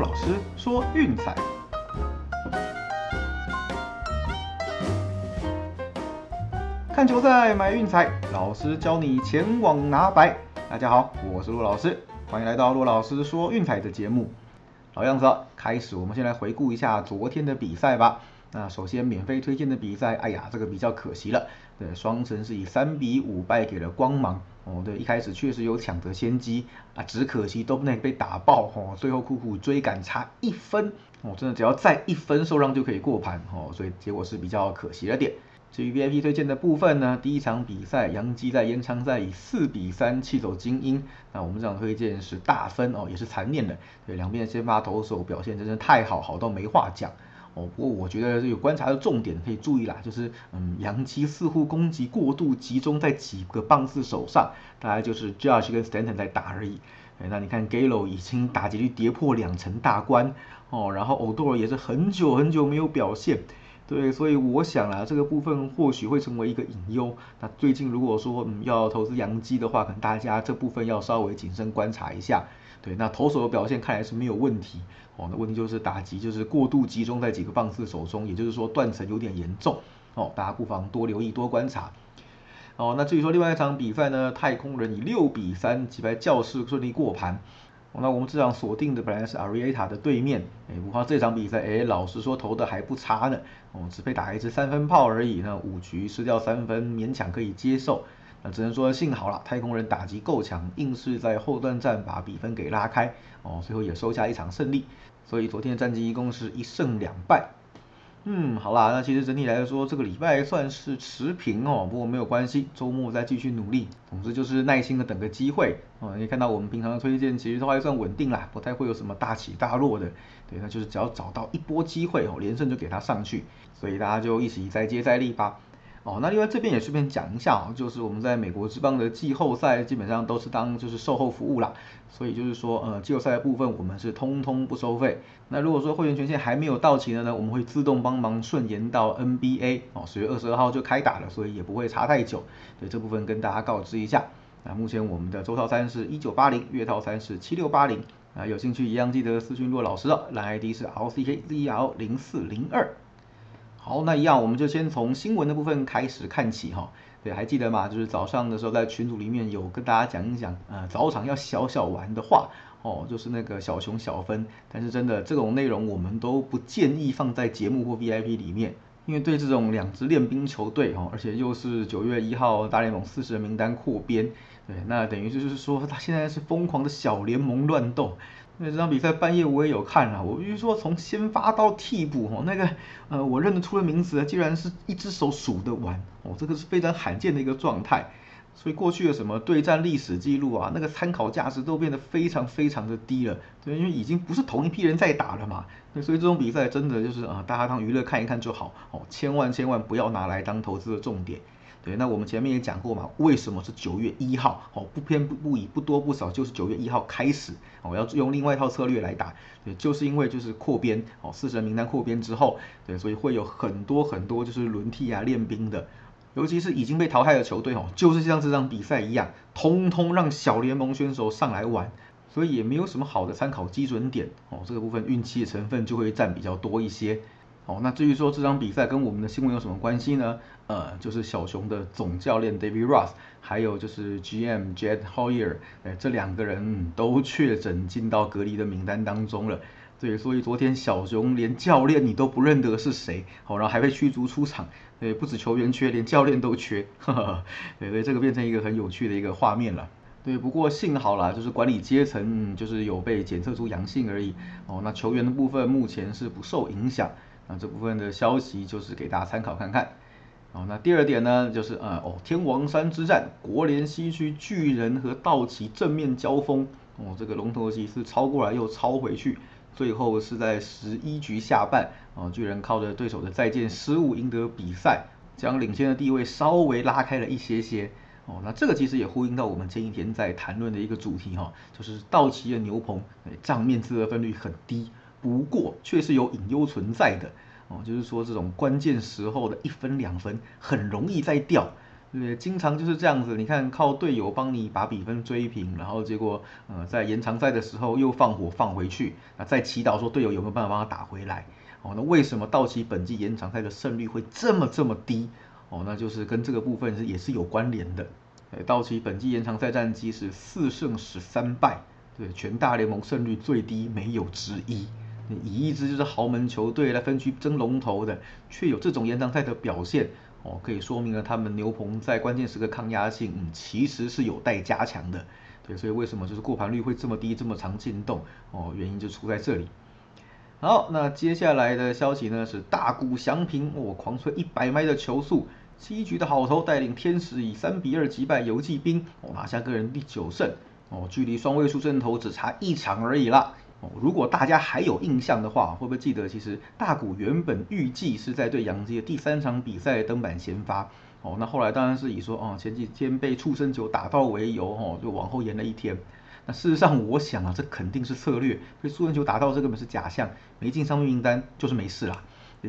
老师说运彩，看球赛买运彩，老师教你前往拿白。大家好，我是陆老师，欢迎来到陆老师说运彩的节目。老样子，开始我们先来回顾一下昨天的比赛吧。那首先免费推荐的比赛，哎呀，这个比较可惜了。对，双城是以三比五败给了光芒。哦，对，一开始确实有抢得先机啊，只可惜都不能被打爆。哦，最后苦苦追赶差一分。哦，真的只要再一分受让就可以过盘。哦，所以结果是比较可惜了点。至于 VIP 推荐的部分呢，第一场比赛，杨基在延长赛以四比三气走精英。那我们这场推荐是大分哦，也是残念的。对，两边的先发投手表现真的太好，好到没话讲。哦，不过我觉得这有观察的重点可以注意啦，就是嗯，杨基似乎攻击过度集中在几个棒子手上，大概就是 Judge 跟 Stanton 在打而已。哎，那你看 Gallo 已经打击率跌破两成大关哦，然后 Odor 也是很久很久没有表现。对，所以我想啊，这个部分或许会成为一个隐忧。那最近如果说嗯要投资洋基的话，可能大家这部分要稍微谨慎观察一下。对，那投手的表现看来是没有问题哦，那问题就是打击就是过度集中在几个棒次手中，也就是说断层有点严重哦，大家不妨多留意多观察。哦，那至于说另外一场比赛呢，太空人以六比三击败教士顺利过盘。那我们这场锁定的本来是阿瑞埃塔的对面，哎，不过这场比赛，哎，老实说投的还不差呢，哦，只被打一支三分炮而已，呢五局失掉三分，勉强可以接受，那只能说幸好了，太空人打击够强，硬是在后段战把比分给拉开，哦，最后也收下一场胜利，所以昨天的战绩一共是一胜两败。嗯，好啦，那其实整体来说，这个礼拜算是持平哦，不过没有关系，周末再继续努力。总之就是耐心的等个机会哦。你看到我们平常的推荐，其实都还算稳定啦，不太会有什么大起大落的。对，那就是只要找到一波机会哦，连胜就给它上去。所以大家就一起再接再厉吧。哦，那另外这边也顺便讲一下哦，就是我们在美国之邦的季后赛基本上都是当就是售后服务啦，所以就是说呃季后赛的部分我们是通通不收费。那如果说会员权限还没有到期的呢，我们会自动帮忙顺延到 NBA 哦，十月二十二号就开打了，所以也不会差太久。对这部分跟大家告知一下。那目前我们的周套餐是一九八零，月套餐是七六八零。啊，有兴趣一样记得私讯骆老师哦，蓝 ID 是 LCKZL 零四零二。好，那一样我们就先从新闻的部分开始看起哈。对，还记得吗？就是早上的时候在群组里面有跟大家讲一讲，呃，早场要小小玩的话，哦，就是那个小熊小分。但是真的这种内容我们都不建议放在节目或 VIP 里面，因为对这种两支练兵球队哈，而且又是九月一号大联盟四十人名单扩编，对，那等于就是说他现在是疯狂的小联盟乱斗。那这场比赛半夜我也有看啊，我比如说从先发到替补哦，那个呃我认得出的名字，竟然是一只手数得完哦，这个是非常罕见的一个状态。所以过去的什么对战历史记录啊，那个参考价值都变得非常非常的低了，对，因为已经不是同一批人在打了嘛。那所以这种比赛真的就是啊，大家当娱乐看一看就好哦，千万千万不要拿来当投资的重点。对，那我们前面也讲过嘛，为什么是九月一号？哦，不偏不不倚，不多不少，就是九月一号开始，哦，要用另外一套策略来打。对，就是因为就是扩编，哦，四神名单扩编之后，对，所以会有很多很多就是轮替啊、练兵的，尤其是已经被淘汰的球队，哦，就是像这场比赛一样，通通让小联盟选手上来玩，所以也没有什么好的参考基准点，哦，这个部分运气的成分就会占比较多一些。哦，那至于说这场比赛跟我们的新闻有什么关系呢？呃，就是小熊的总教练 David Ross，还有就是 GM Jed Hoyer，哎，这两个人都确诊进到隔离的名单当中了。对，所以昨天小熊连教练你都不认得是谁，好，然后还被驱逐出场。对，不止球员缺，连教练都缺。对对，这个变成一个很有趣的一个画面了。对，不过幸好啦，就是管理阶层就是有被检测出阳性而已。哦，那球员的部分目前是不受影响。那这部分的消息就是给大家参考看看。哦，那第二点呢，就是呃哦，天王山之战，国联西区巨人和道奇正面交锋，哦，这个龙头骑士超过来又超回去，最后是在十一局下半，哦，巨人靠着对手的再见失误赢得比赛，将领先的地位稍微拉开了一些些。哦，那这个其实也呼应到我们前一天在谈论的一个主题哈，就是道奇的牛棚账面自得分率很低。不过，却是有隐忧存在的哦，就是说这种关键时候的一分两分很容易再掉，对，经常就是这样子。你看，靠队友帮你把比分追平，然后结果，呃，在延长赛的时候又放火放回去，那再祈祷说队友有没有办法帮他打回来。哦，那为什么道奇本季延长赛的胜率会这么这么低？哦，那就是跟这个部分是也是有关联的。道奇本季延长赛战绩是四胜十三败，对，全大联盟胜率最低没有之一。以一支就是豪门球队来分区争龙头的，却有这种延长赛的表现。哦，可以说明了他们牛棚在关键时刻抗压性，嗯，其实是有待加强的。对，所以为什么就是过盘率会这么低，这么长进动？哦，原因就出在这里。好，那接下来的消息呢是大谷翔平，哦，狂吹一百迈的球速，七局的好投带领天使以三比二击败游击兵，哦，拿下个人第九胜，哦，距离双位数胜投只差一场而已啦。哦，如果大家还有印象的话，会不会记得其实大谷原本预计是在对洋基的第三场比赛登板先发？哦，那后来当然是以说哦前几天被触身球打到为由，哦就往后延了一天。那事实上我想啊，这肯定是策略，被触身球打到这根本是假象，没进伤病名单就是没事啦。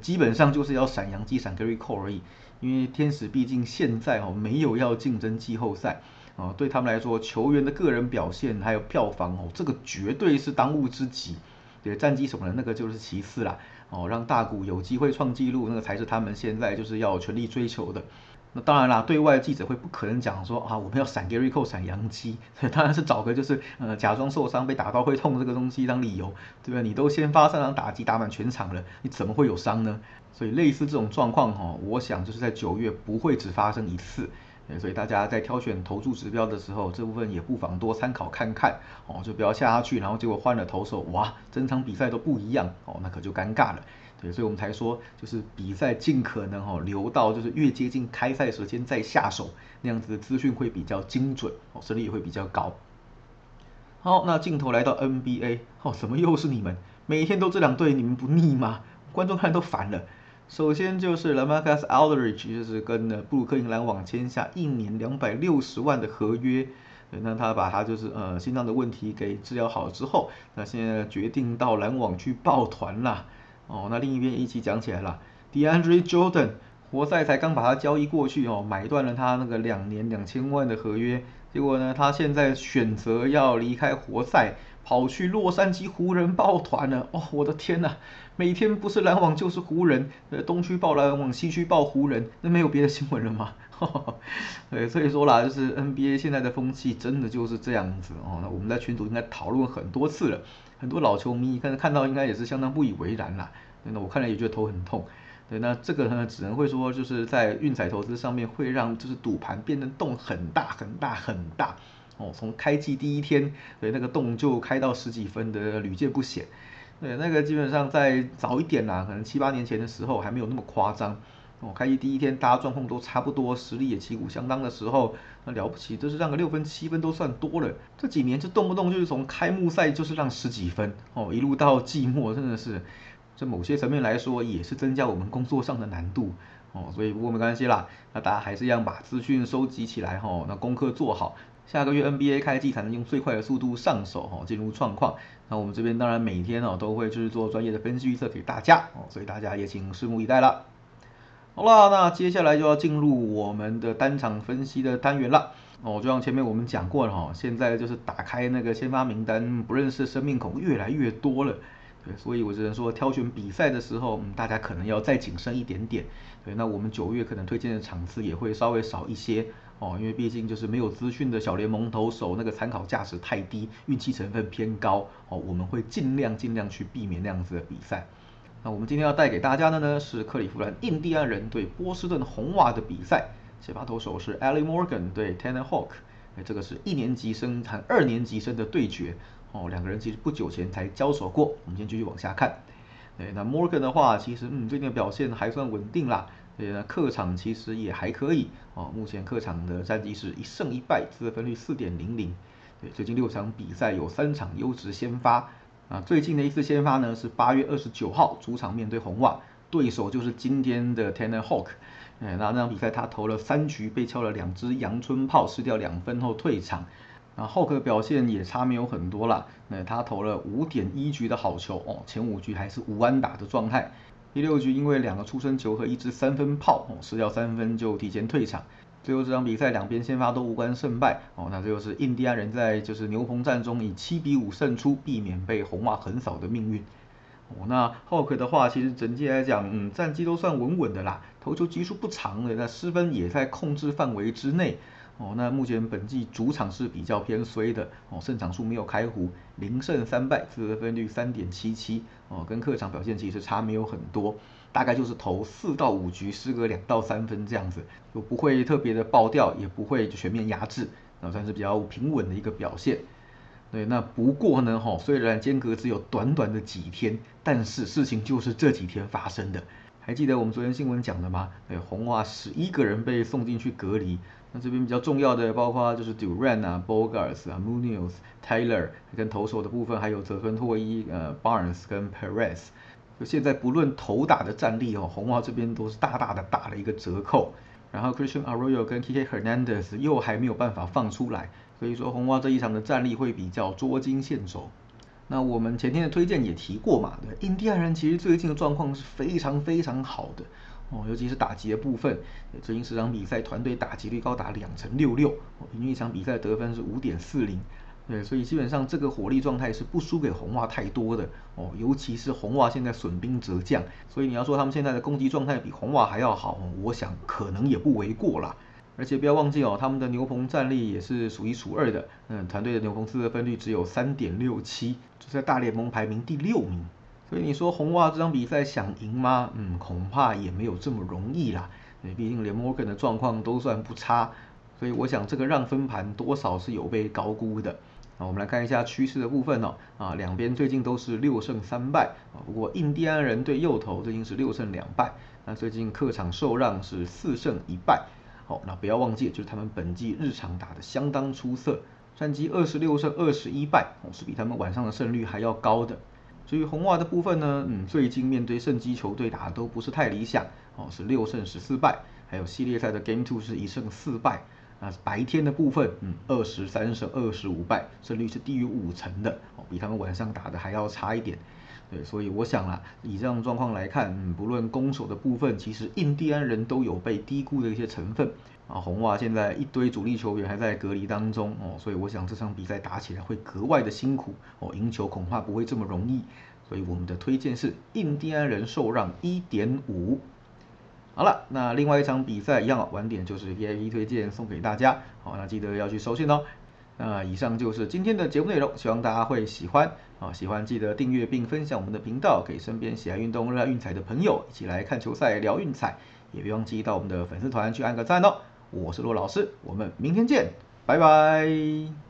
基本上就是要闪洋基闪 Gary Cole 而已，因为天使毕竟现在哦没有要竞争季后赛。哦，对他们来说，球员的个人表现还有票房哦，这个绝对是当务之急。对，战绩什么的，那个就是其次啦。哦，让大谷有机会创纪录，那个才是他们现在就是要全力追求的。那当然啦，对外记者会不可能讲说啊，我们要闪 Gary Cole 闪杨基，当然是找个就是呃假装受伤被打到会痛这个东西当理由，对不对？你都先发三场打击打满全场了，你怎么会有伤呢？所以类似这种状况哈，我想就是在九月不会只发生一次。所以大家在挑选投注指标的时候，这部分也不妨多参考看看哦，就不要下下去，然后结果换了投手，哇，整场比赛都不一样哦，那可就尴尬了。对，所以我们才说，就是比赛尽可能哦留到就是越接近开赛时间再下手，那样子的资讯会比较精准哦，胜率也会比较高。好，那镜头来到 NBA，哦，怎么又是你们？每天都这两队，你们不腻吗？观众看都烦了。首先就是 Lamarcus Aldridge，就是跟呢布鲁克林篮网签下一年两百六十万的合约。那他把他就是呃心脏的问题给治疗好之后，那现在决定到篮网去抱团啦。哦，那另一边一起讲起来了，DeAndre Jordan，活塞才刚把他交易过去哦，买断了他那个两年两千万的合约。结果呢，他现在选择要离开活塞。跑去洛杉矶湖人抱团了哦！我的天呐，每天不是篮网就是湖人，呃，东区抱篮网，西区抱湖人，那没有别的新闻了吗？对，所以说啦，就是 NBA 现在的风气真的就是这样子哦。那我们在群组应该讨论很多次了，很多老球迷看看到应该也是相当不以为然啦。那我看了也觉得头很痛。对，那这个呢，只能会说就是在运彩投资上面会让就是赌盘变得洞很大很大很大。哦，从开季第一天，对那个洞就开到十几分的屡见不鲜。对，那个基本上在早一点啦，可能七八年前的时候还没有那么夸张。哦，开季第一天大家状况都差不多，实力也旗鼓相当的时候，那了不起，就是让个六分七分都算多了。这几年就动不动就是从开幕赛就是让十几分，哦，一路到季末，真的是，这某些层面来说也是增加我们工作上的难度。哦，所以不过没关系啦，那大家还是一样把资讯收集起来，哈，那功课做好。下个月 NBA 开季才能用最快的速度上手哈，进入状况。那我们这边当然每天哦都会就是做专业的分析预测给大家哦，所以大家也请拭目以待了。好了，那接下来就要进入我们的单场分析的单元了哦。就像前面我们讲过了哈，现在就是打开那个先发名单，不认识生命孔越来越多了。对，所以我只能说挑选比赛的时候，嗯，大家可能要再谨慎一点点。对，那我们九月可能推荐的场次也会稍微少一些。哦，因为毕竟就是没有资讯的小联盟投手，那个参考价值太低，运气成分偏高。哦，我们会尽量尽量去避免那样子的比赛。那我们今天要带给大家的呢是克利夫兰印第安人对波士顿红袜的比赛。先发投手是 a l l i Morgan 对 Tanner Hawk，哎，这个是一年级生和二年级生的对决。哦，两个人其实不久前才交手过。我们先继续往下看。对，那 Morgan 的话，其实嗯最近的表现还算稳定啦。对，那客场其实也还可以哦。目前客场的战绩是一胜一败，得分率四点零零。对，最近六场比赛有三场优质先发。啊，最近的一次先发呢是八月二十九号主场面对红袜，对手就是今天的 Tanner Hawk。哎，那那场比赛他投了三局，被敲了两支阳春炮，失掉两分后退场。那 Hawk 的表现也差没有很多啦。那他投了五点一局的好球哦，前五局还是无安打的状态。第六局因为两个出生球和一支三分炮哦，失掉三分就提前退场。最后这场比赛两边先发都无关胜败哦，那最后是印第安人在就是牛棚战中以七比五胜出，避免被红袜横扫的命运。哦，那 Hawk 的话，其实整体来讲，嗯，战绩都算稳稳的啦，投球局数不长的，那失分也在控制范围之内。哦，那目前本季主场是比较偏衰的，哦，胜场数没有开胡，零胜三败，自得分率三点七七，哦，跟客场表现其实差没有很多，大概就是投四到五局失个两到三分这样子，就不会特别的爆掉，也不会全面压制，那算是比较平稳的一个表现。对，那不过呢，哈，虽然间隔只有短短的几天，但是事情就是这几天发生的。还记得我们昨天新闻讲的吗？对，红袜十一个人被送进去隔离。这边比较重要的，包括就是 Duran 啊、Bogarts 啊、Munoz、Taylor，跟投手的部分，还有泽芬托伊、呃 Barnes 跟 Perez。就现在不论投打的战力哦，红袜这边都是大大的打了一个折扣。然后 Christian Arroyo 跟 Kike Hernandez 又还没有办法放出来，所以说红袜这一场的战力会比较捉襟见肘。那我们前天的推荐也提过嘛，对，印第安人其实最近的状况是非常非常好的哦，尤其是打击的部分，最近十场比赛团队打击率高达两成六六，平均一场比赛得分是五点四零，对，所以基本上这个火力状态是不输给红袜太多的哦，尤其是红袜现在损兵折将，所以你要说他们现在的攻击状态比红袜还要好，我想可能也不为过啦。而且不要忘记哦，他们的牛棚战力也是数一数二的。嗯，团队的牛棚四得分率只有三点六七，就在大联盟排名第六名。所以你说红袜这场比赛想赢吗？嗯，恐怕也没有这么容易啦。对，毕竟连 Morgan 的状况都算不差，所以我想这个让分盘多少是有被高估的。啊，我们来看一下趋势的部分哦。啊，两边最近都是六胜三败啊。不过印第安人对右投最近是六胜两败，那最近客场受让是四胜一败。好，那不要忘记，就是他们本季日常打得相当出色，战绩二十六胜二十一败，哦，是比他们晚上的胜率还要高的。至于红袜的部分呢，嗯，最近面对胜机球队打的都不是太理想，哦，是六胜十四败，还有系列赛的 Game Two 是一胜四败。那白天的部分，嗯，二十三胜二十五败，胜率是低于五成的，哦，比他们晚上打的还要差一点。对，所以我想啦，以这样状况来看，嗯，不论攻守的部分，其实印第安人都有被低估的一些成分。啊，红袜现在一堆主力球员还在隔离当中哦，所以我想这场比赛打起来会格外的辛苦哦，赢球恐怕不会这么容易。所以我们的推荐是印第安人受让一点五。好了，那另外一场比赛一样，晚点就是 VIP 推荐送给大家。好，那记得要去收信哦。那以上就是今天的节目内容，希望大家会喜欢啊！喜欢记得订阅并分享我们的频道，给身边喜爱运动、热爱运彩的朋友一起来看球赛、聊运彩，也别忘记到我们的粉丝团去按个赞哦！我是骆老师，我们明天见，拜拜。